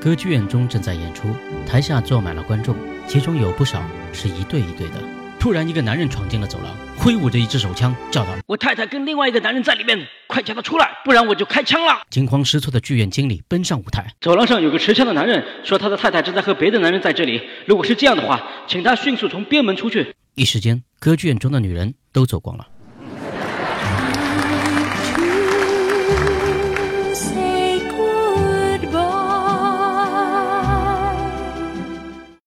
歌剧院中正在演出，台下坐满了观众，其中有不少是一对一对的。突然，一个男人闯进了走廊，挥舞着一支手枪，叫道：“我太太跟另外一个男人在里面，快叫他出来，不然我就开枪了！”惊慌失措的剧院经理奔上舞台，走廊上有个持枪的男人，说他的太太正在和别的男人在这里。如果是这样的话，请他迅速从边门出去。一时间，歌剧院中的女人都走光了。